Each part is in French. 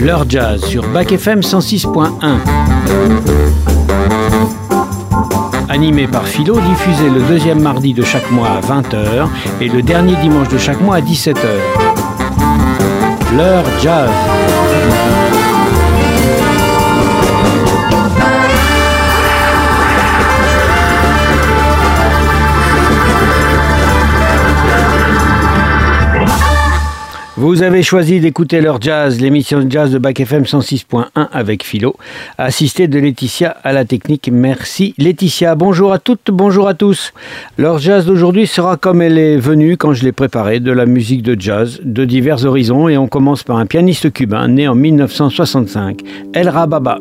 L'heure jazz sur Bac FM 106.1. Animé par Philo, diffusé le deuxième mardi de chaque mois à 20h et le dernier dimanche de chaque mois à 17h. L'heure jazz. Vous avez choisi d'écouter leur jazz, l'émission de jazz de Bac FM 106.1 avec Philo, assisté de Laetitia à la technique. Merci Laetitia. Bonjour à toutes, bonjour à tous. Leur jazz d'aujourd'hui sera comme elle est venue quand je l'ai préparé, de la musique de jazz de divers horizons et on commence par un pianiste cubain né en 1965, El Rababa.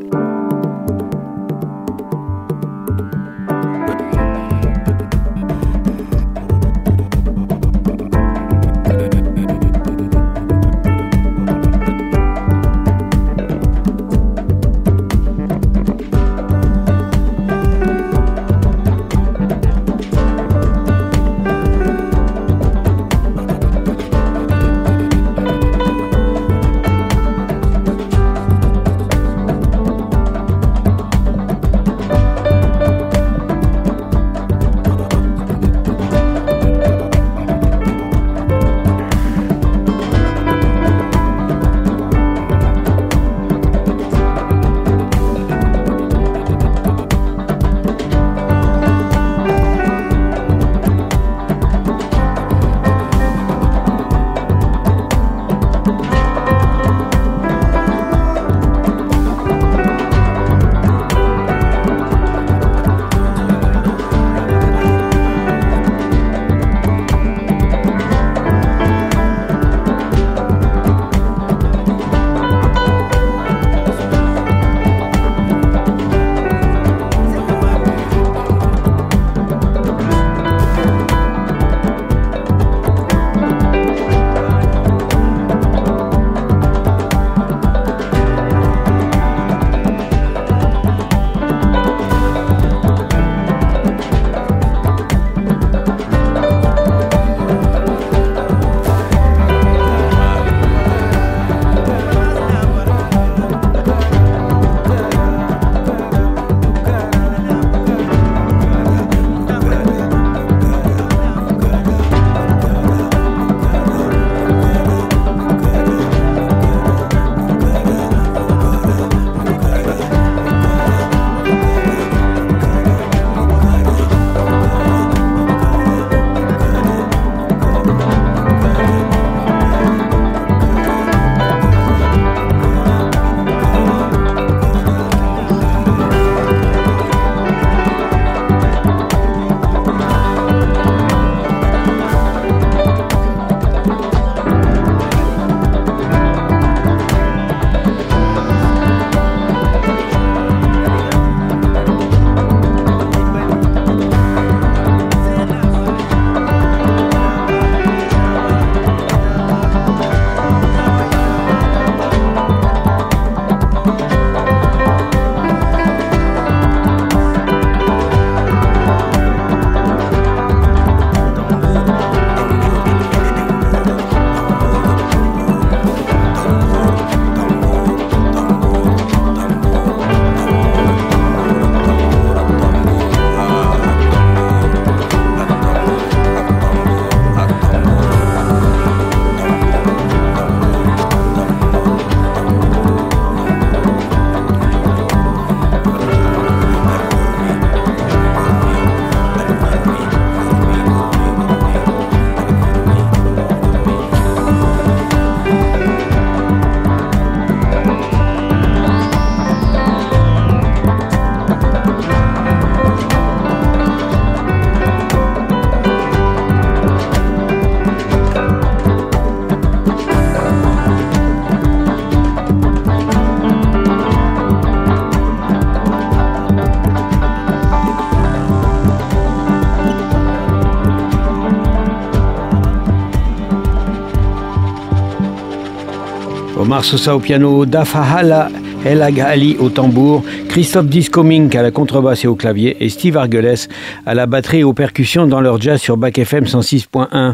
Omar Sosa au piano, Dafahala Elag Ali au tambour, Christophe Discoming à la contrebasse et au clavier et Steve Argeles à la batterie et aux percussions dans leur jazz sur Bac FM 106.1.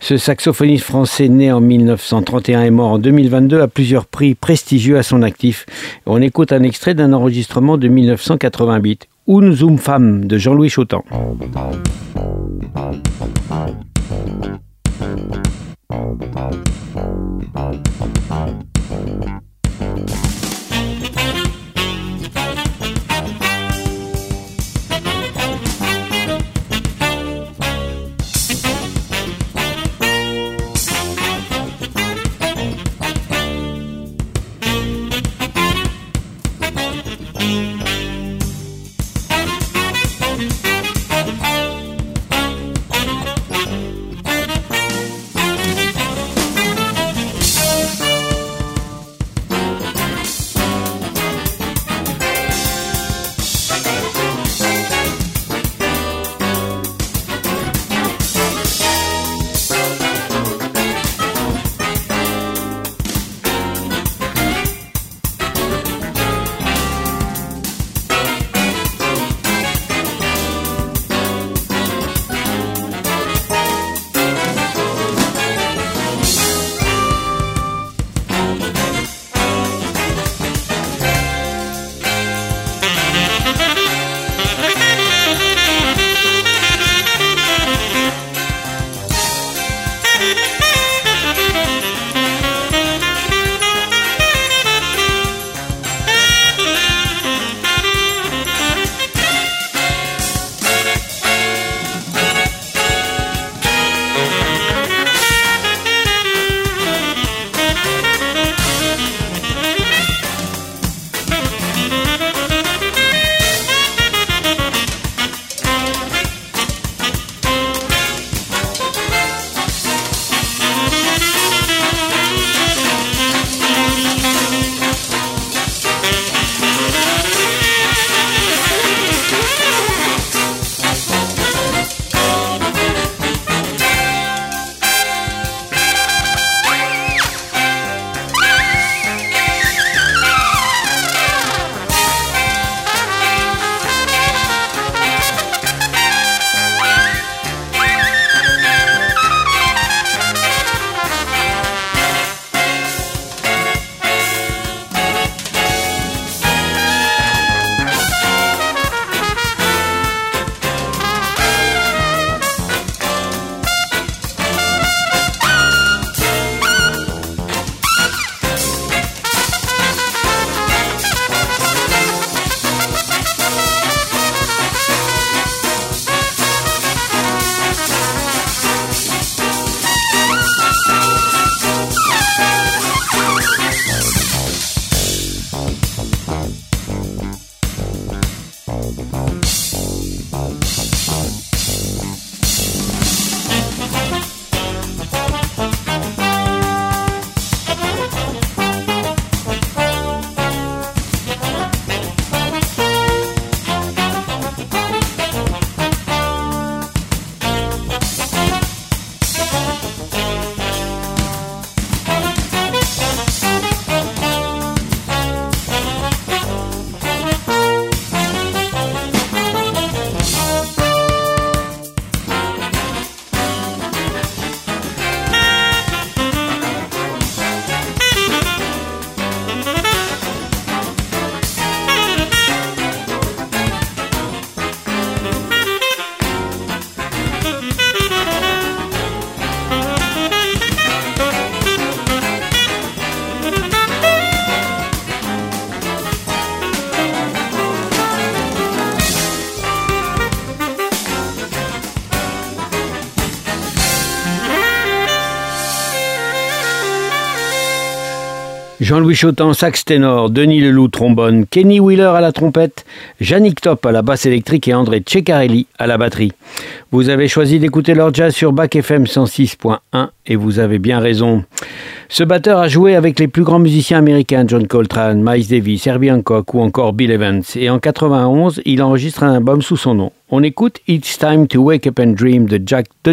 Ce saxophoniste français né en 1931 et mort en 2022 a plusieurs prix prestigieux à son actif. On écoute un extrait d'un enregistrement de 1988. Un Zoom Femme de Jean-Louis Chotan. Jean-Louis Chotan, sax ténor, Denis Leloup, trombone, Kenny Wheeler à la trompette, Yannick Top à la basse électrique et André Ceccarelli à la batterie. Vous avez choisi d'écouter leur jazz sur Bac FM 106.1 et vous avez bien raison. Ce batteur a joué avec les plus grands musiciens américains, John Coltrane, Miles Davis, Herbie Hancock ou encore Bill Evans. Et en 91, il enregistre un album sous son nom. On écoute It's Time to Wake Up and Dream de Jack de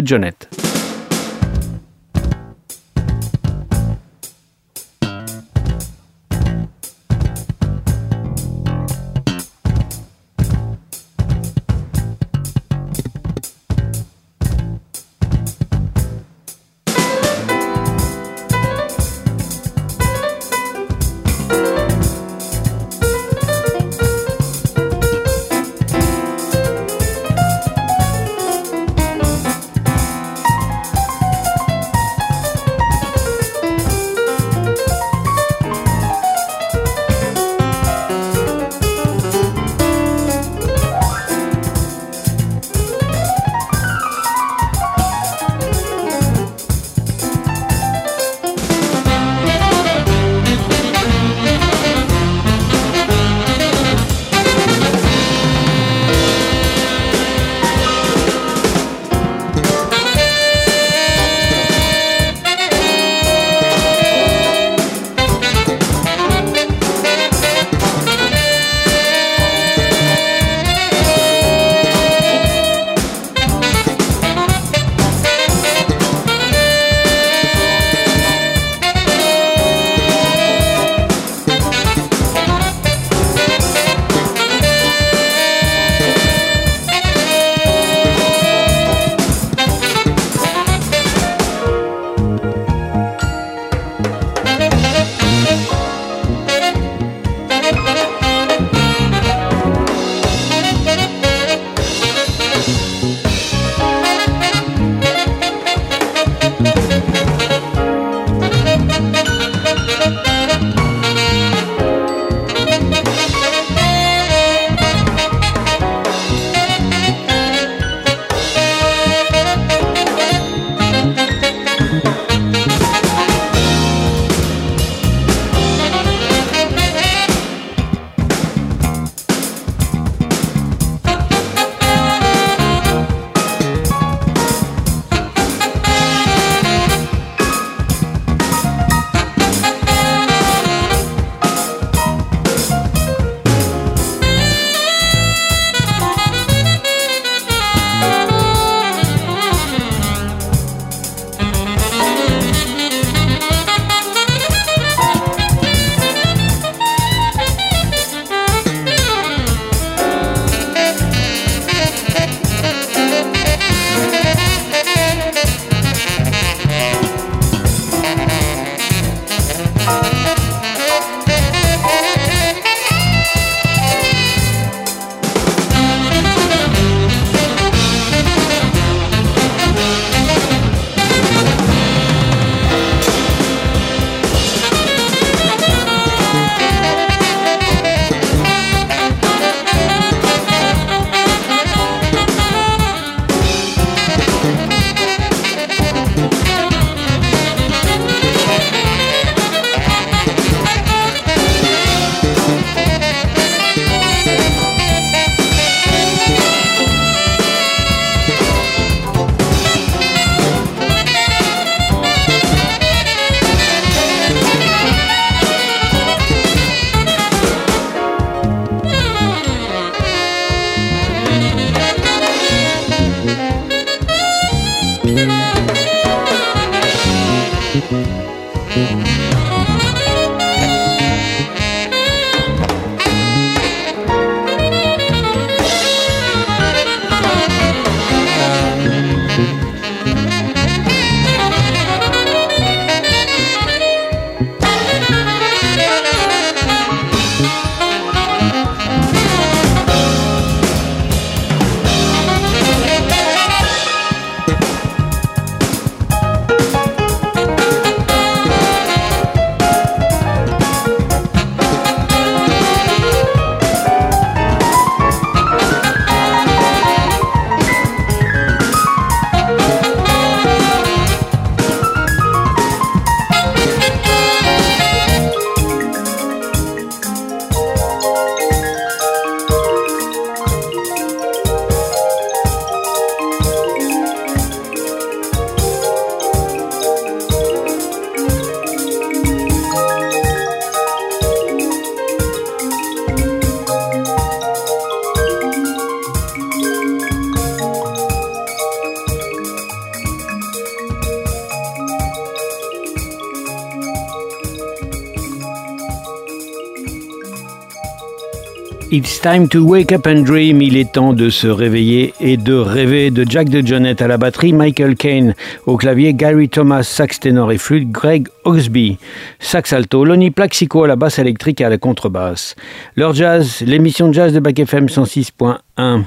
It's time to wake up and dream. Il est temps de se réveiller et de rêver. De Jack de Jonette à la batterie, Michael Kane au clavier, Gary Thomas sax ténor et flûte, Greg Oxby sax alto, Lonnie Plaxico à la basse électrique et à la contrebasse. Leur jazz, l'émission de jazz de Bac FM 106.1.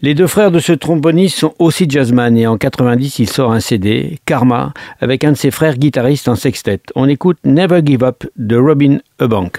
Les deux frères de ce tromboniste sont aussi jazzman et en 90 il sort un CD, Karma, avec un de ses frères guitaristes en sextet. On écoute Never Give Up de Robin Eubank.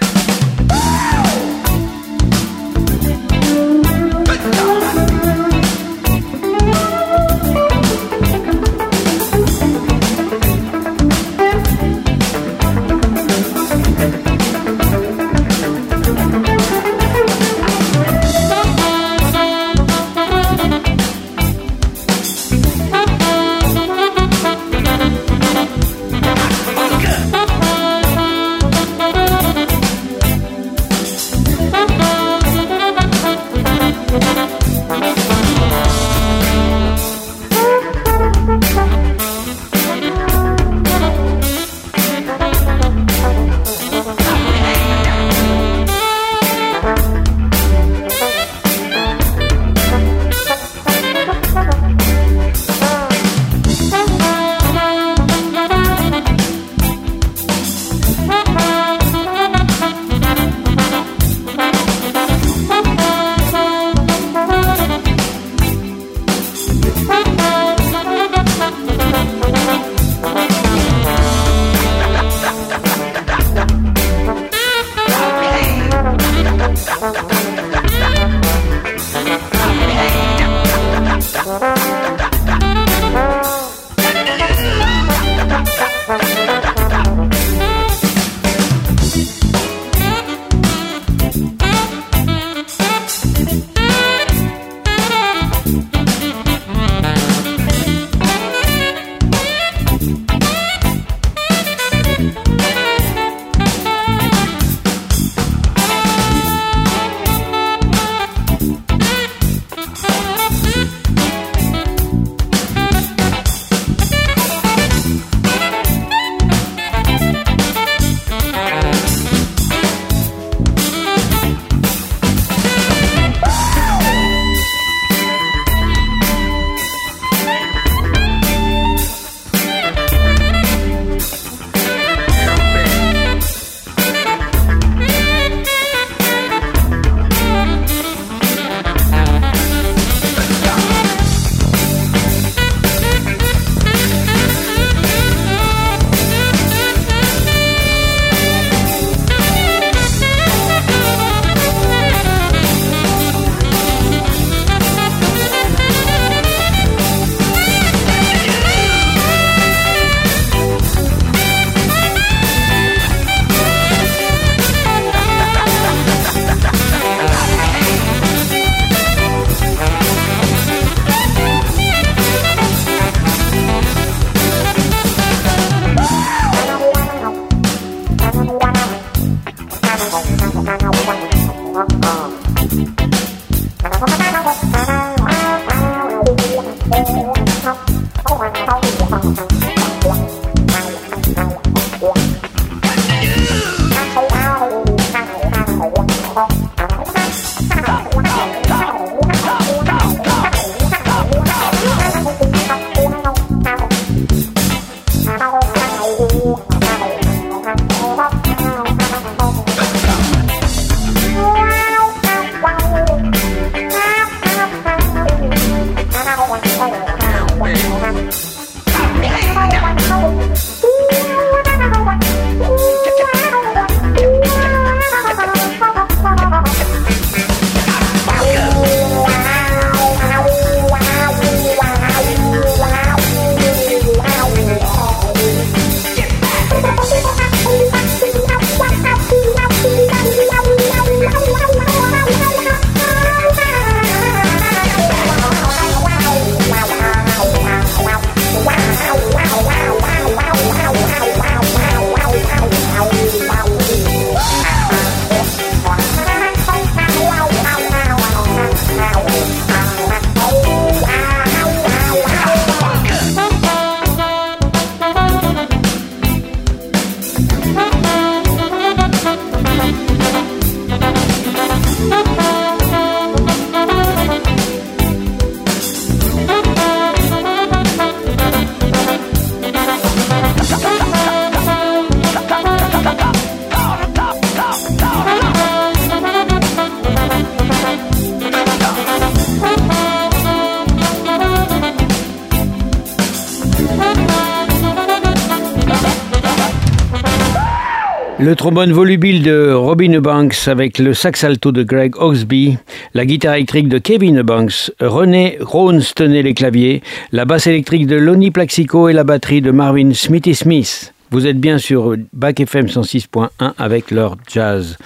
Le trombone volubile de Robin Banks avec le sax alto de Greg Oxby, la guitare électrique de Kevin Banks, René Rones tenait les claviers, la basse électrique de Lonnie Plaxico et la batterie de Marvin Smithy Smith. Vous êtes bien sur Back FM 106.1 avec leur jazz.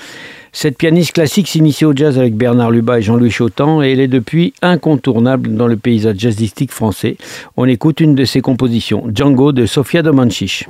Cette pianiste classique s'initie au jazz avec Bernard Luba et Jean-Louis Chotan et elle est depuis incontournable dans le paysage jazzistique français. On écoute une de ses compositions, Django de Sofia Domanchich.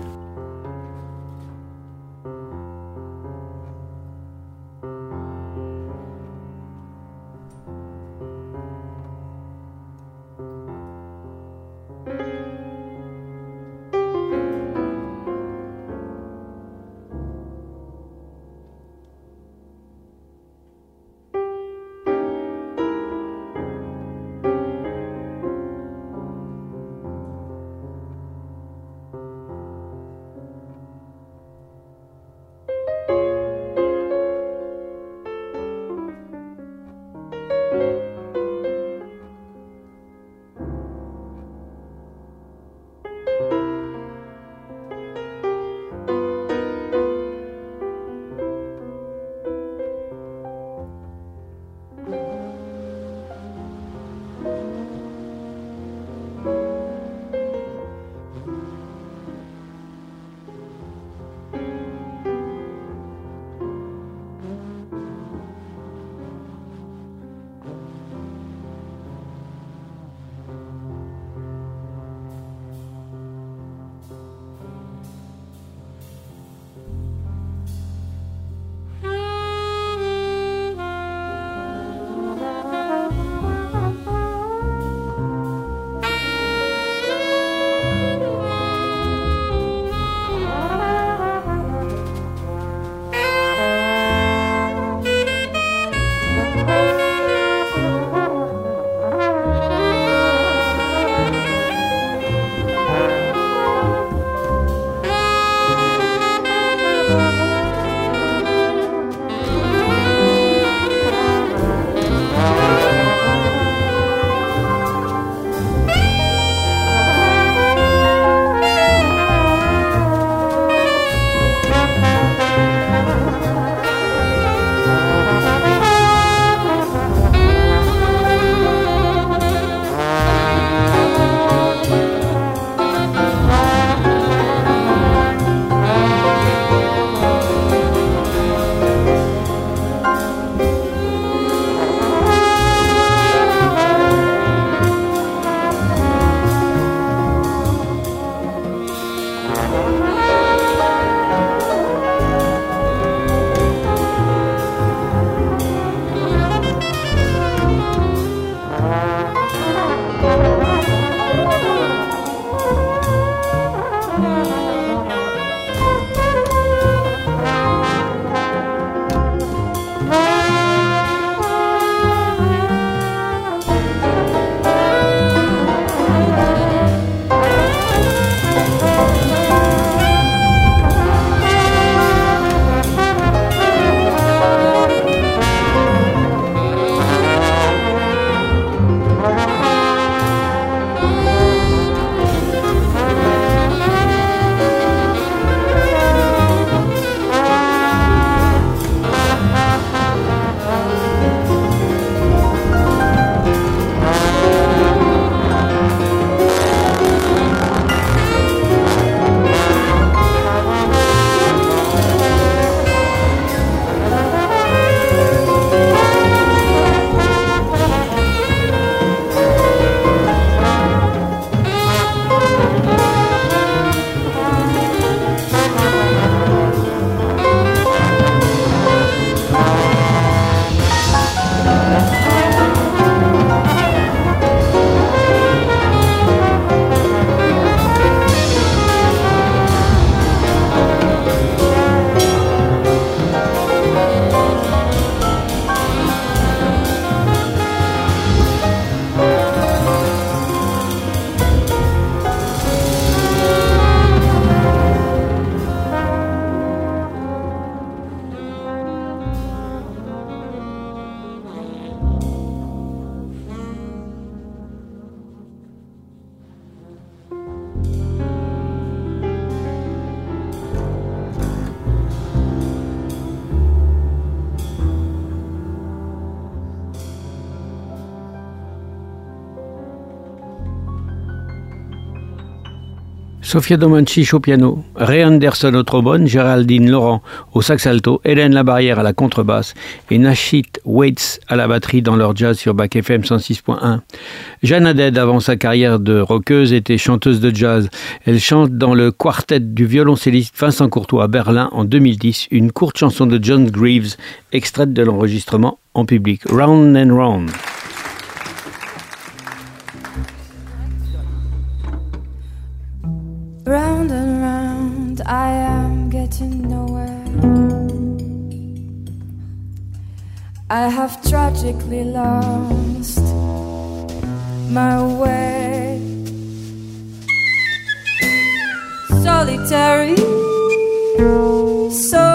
Sofia Domanchich au piano, Ray Anderson au trombone, Géraldine Laurent au sax alto, Hélène Labarrière à la contrebasse et Nashit Waits à la batterie dans leur jazz sur Bac FM 106.1. Jeanne Haddad, avant sa carrière de rockeuse, était chanteuse de jazz. Elle chante dans le quartet du violoncelliste Vincent Courtois à Berlin en 2010 une courte chanson de John Greaves, extraite de l'enregistrement en public, Round and. Round I have tragically lost my way. Solitary, so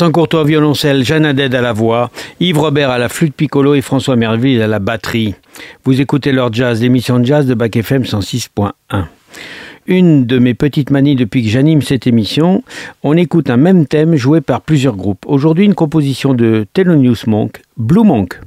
Vincent Courtois violoncelle, Jeanne Haddad à la voix, Yves Robert à la flûte piccolo et François Merville à la batterie. Vous écoutez leur jazz, l'émission de jazz de Bac FM 106.1. Une de mes petites manies depuis que j'anime cette émission, on écoute un même thème joué par plusieurs groupes. Aujourd'hui, une composition de Thelonious Monk, Blue Monk.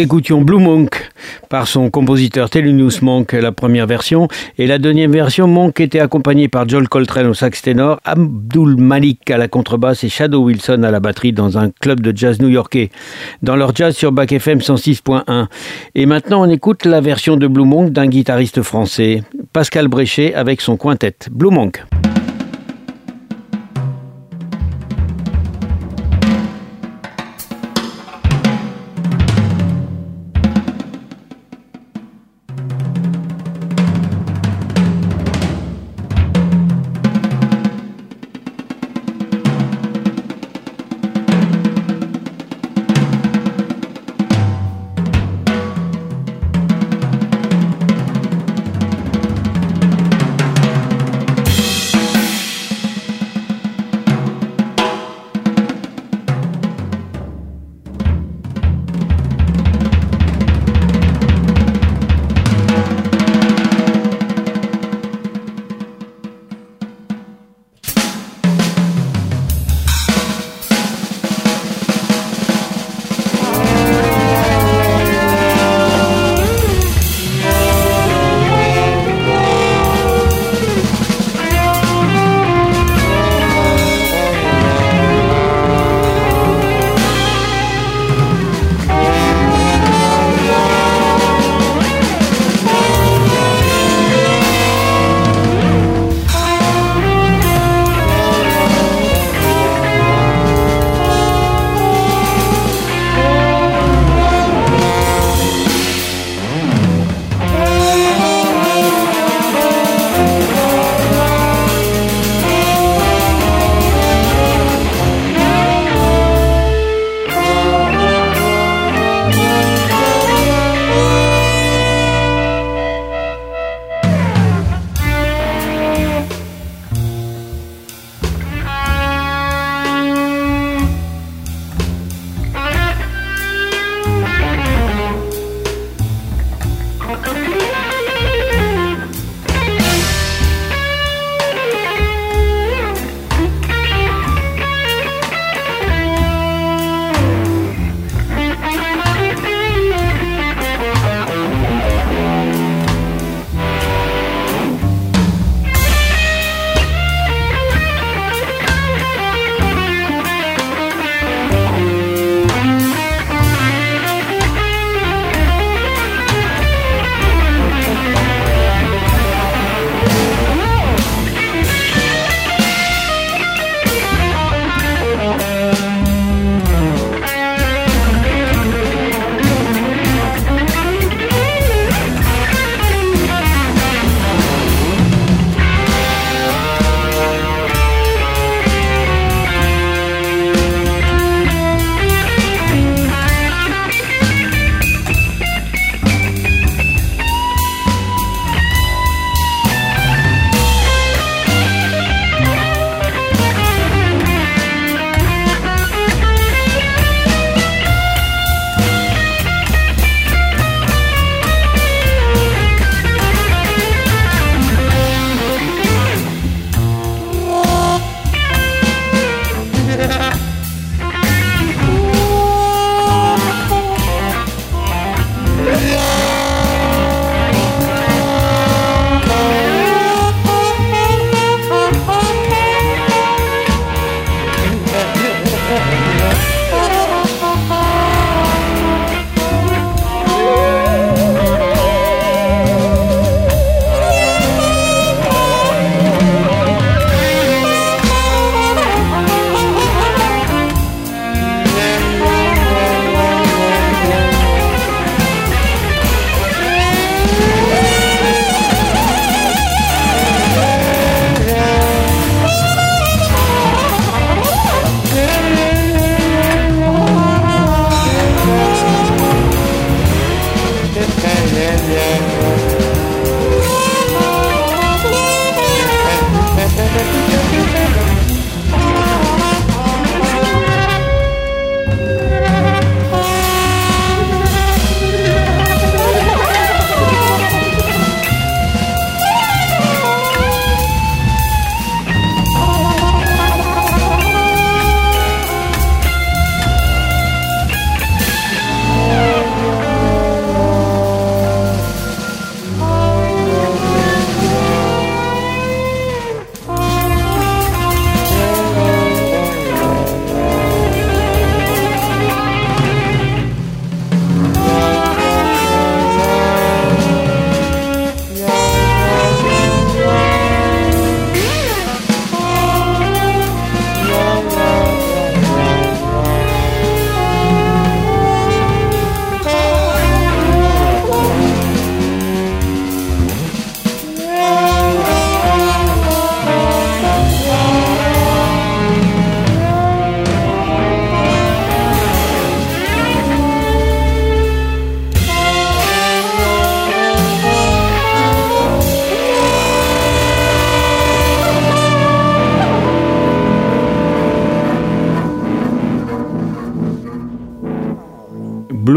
Nous écoutions Blue Monk par son compositeur Thelonious Monk, la première version, et la deuxième version, Monk était accompagné par Joel Coltrane au sax ténor, Abdul Malik à la contrebasse et Shadow Wilson à la batterie dans un club de jazz new-yorkais, dans leur jazz sur Back FM 106.1. Et maintenant, on écoute la version de Blue Monk d'un guitariste français, Pascal Bréchet avec son quintet. Blue Monk.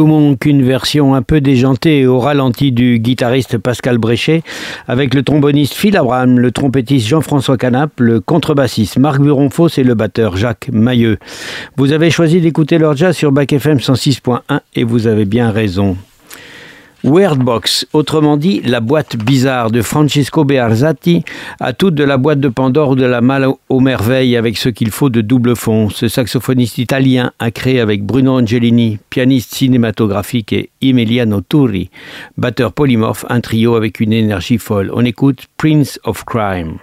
Avec une version un peu déjantée et au ralenti du guitariste Pascal Bréchet, avec le tromboniste Phil Abraham, le trompettiste Jean-François Canap, le contrebassiste Marc Buronfos et le batteur Jacques Mailleux. Vous avez choisi d'écouter leur jazz sur Bac FM 106.1 et vous avez bien raison. Weirdbox, autrement dit la boîte bizarre de Francesco Bearzati, à toute de la boîte de Pandore ou de la malle aux merveilles avec ce qu'il faut de double fond. Ce saxophoniste italien a créé avec Bruno Angelini, pianiste cinématographique, et Emiliano Turri, batteur polymorphe, un trio avec une énergie folle. On écoute Prince of Crime.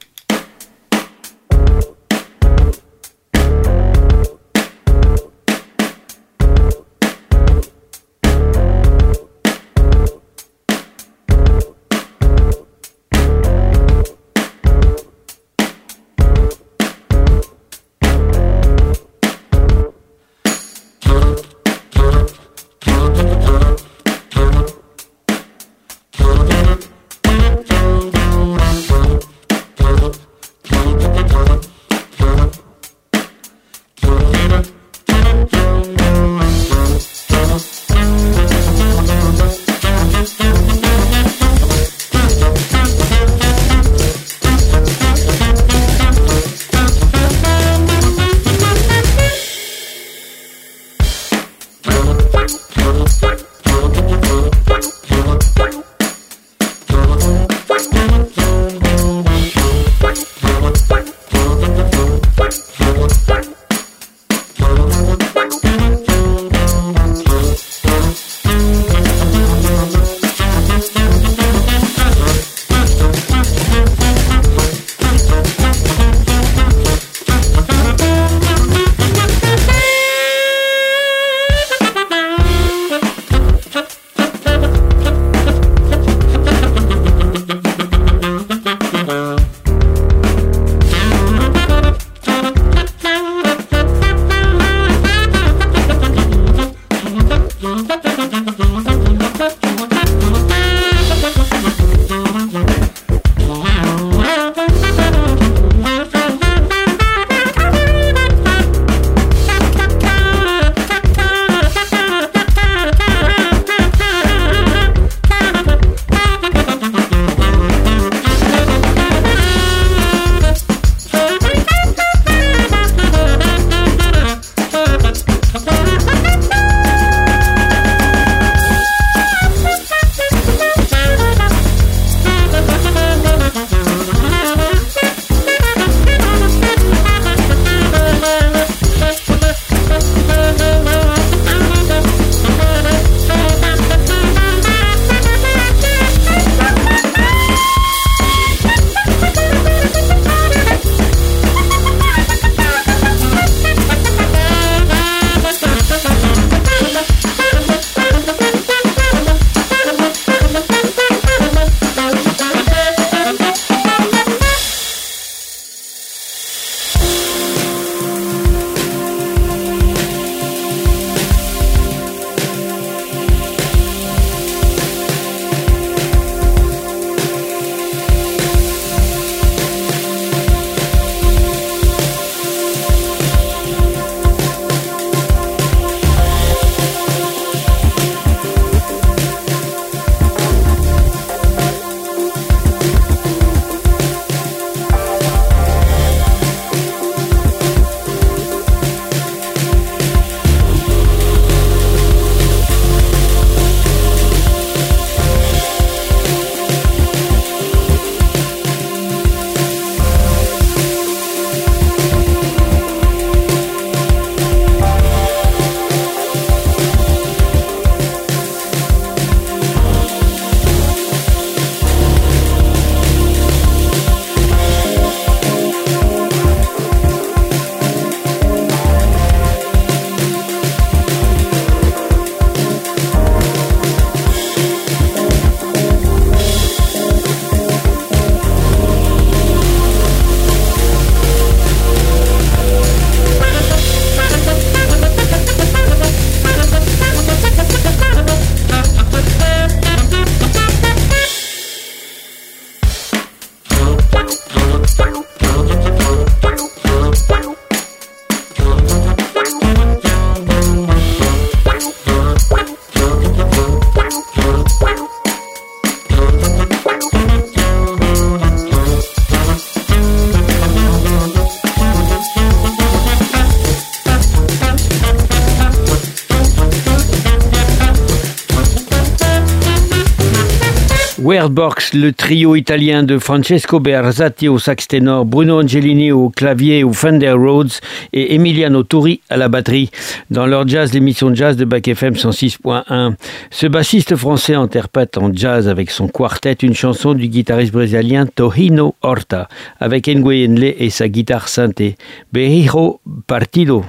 Le trio italien de Francesco Berzatti au sax ténor, Bruno Angelini au clavier ou Fender Rhodes et Emiliano Turi à la batterie. Dans leur jazz, l'émission jazz de Bac FM 106.1. Ce bassiste français interprète en jazz avec son quartet une chanson du guitariste brésilien Tohino Horta avec Nguyenle et sa guitare synthé. Berrijo Partido.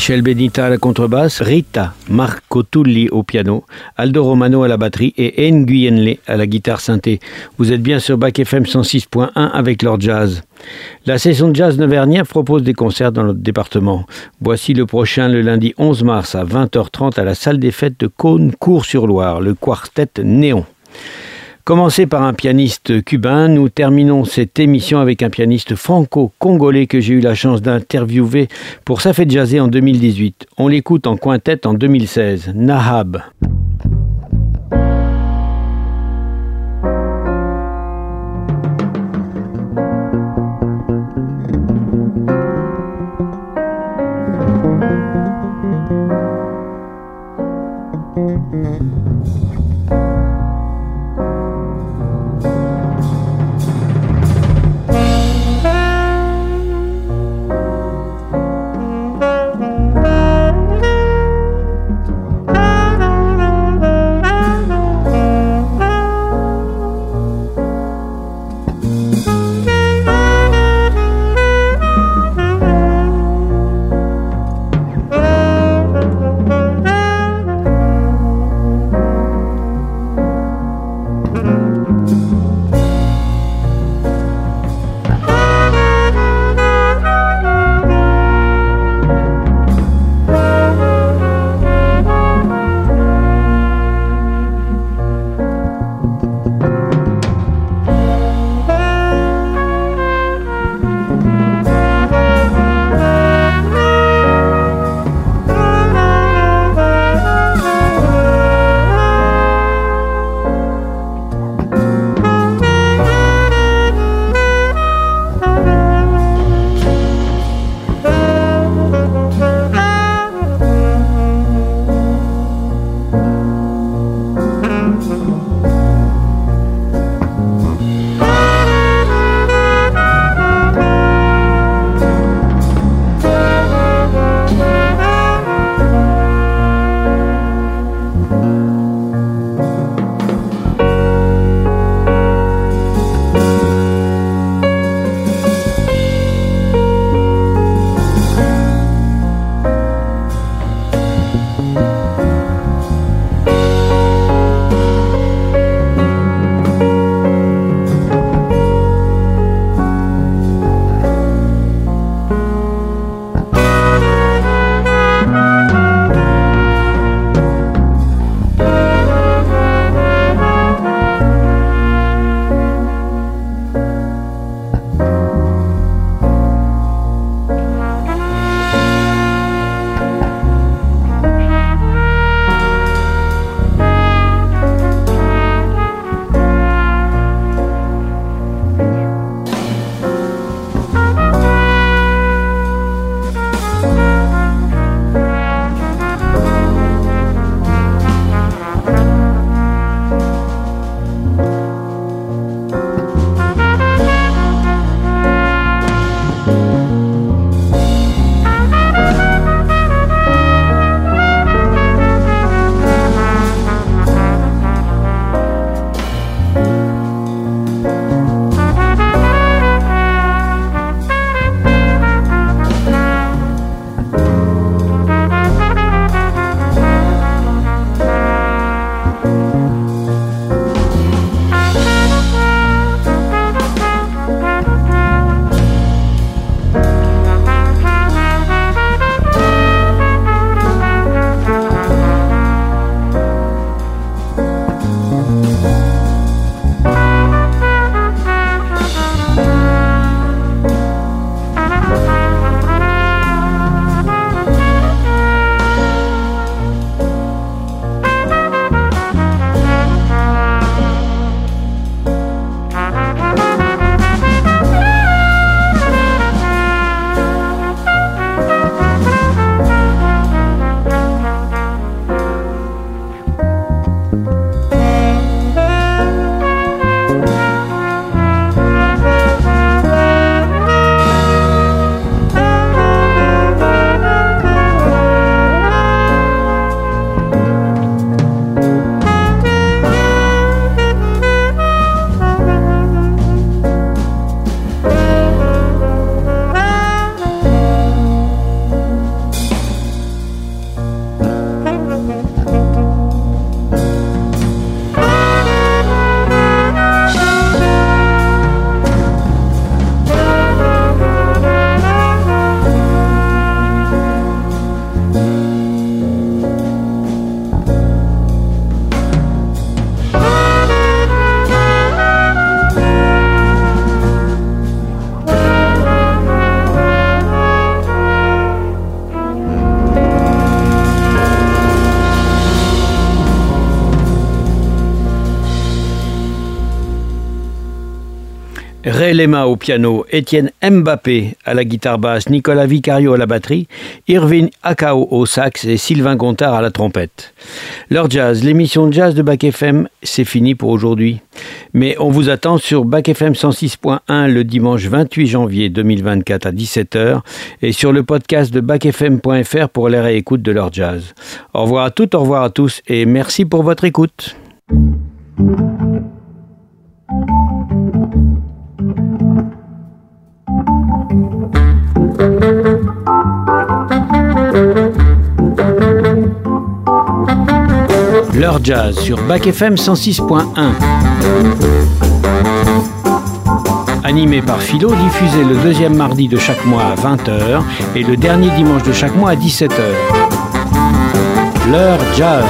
Michel Benita à la contrebasse, Rita Marco Tulli au piano, Aldo Romano à la batterie et Nguyenle à la guitare synthé. Vous êtes bien sur Bac FM 106.1 avec leur jazz. La session de jazz Nevernia propose des concerts dans notre département. Voici le prochain le lundi 11 mars à 20h30 à la salle des fêtes de Cône-Cours-sur-Loire, le quartet Néon. Commencé par un pianiste cubain, nous terminons cette émission avec un pianiste franco-congolais que j'ai eu la chance d'interviewer pour Ça fait jazzer en 2018. On l'écoute en quintette en 2016, Nahab. Lema au piano, Étienne Mbappé à la guitare basse, Nicolas Vicario à la batterie, Irving Akao au sax et Sylvain Gontard à la trompette. Leur jazz, l'émission de jazz de Bac FM, c'est fini pour aujourd'hui. Mais on vous attend sur Bac FM 106.1 le dimanche 28 janvier 2024 à 17h et sur le podcast de bacfm.fr pour les réécoutes de leur jazz. Au revoir à toutes, au revoir à tous et merci pour votre écoute. L'heure jazz sur Bac FM 106.1. Animé par Philo, diffusé le deuxième mardi de chaque mois à 20h et le dernier dimanche de chaque mois à 17h. L'heure jazz.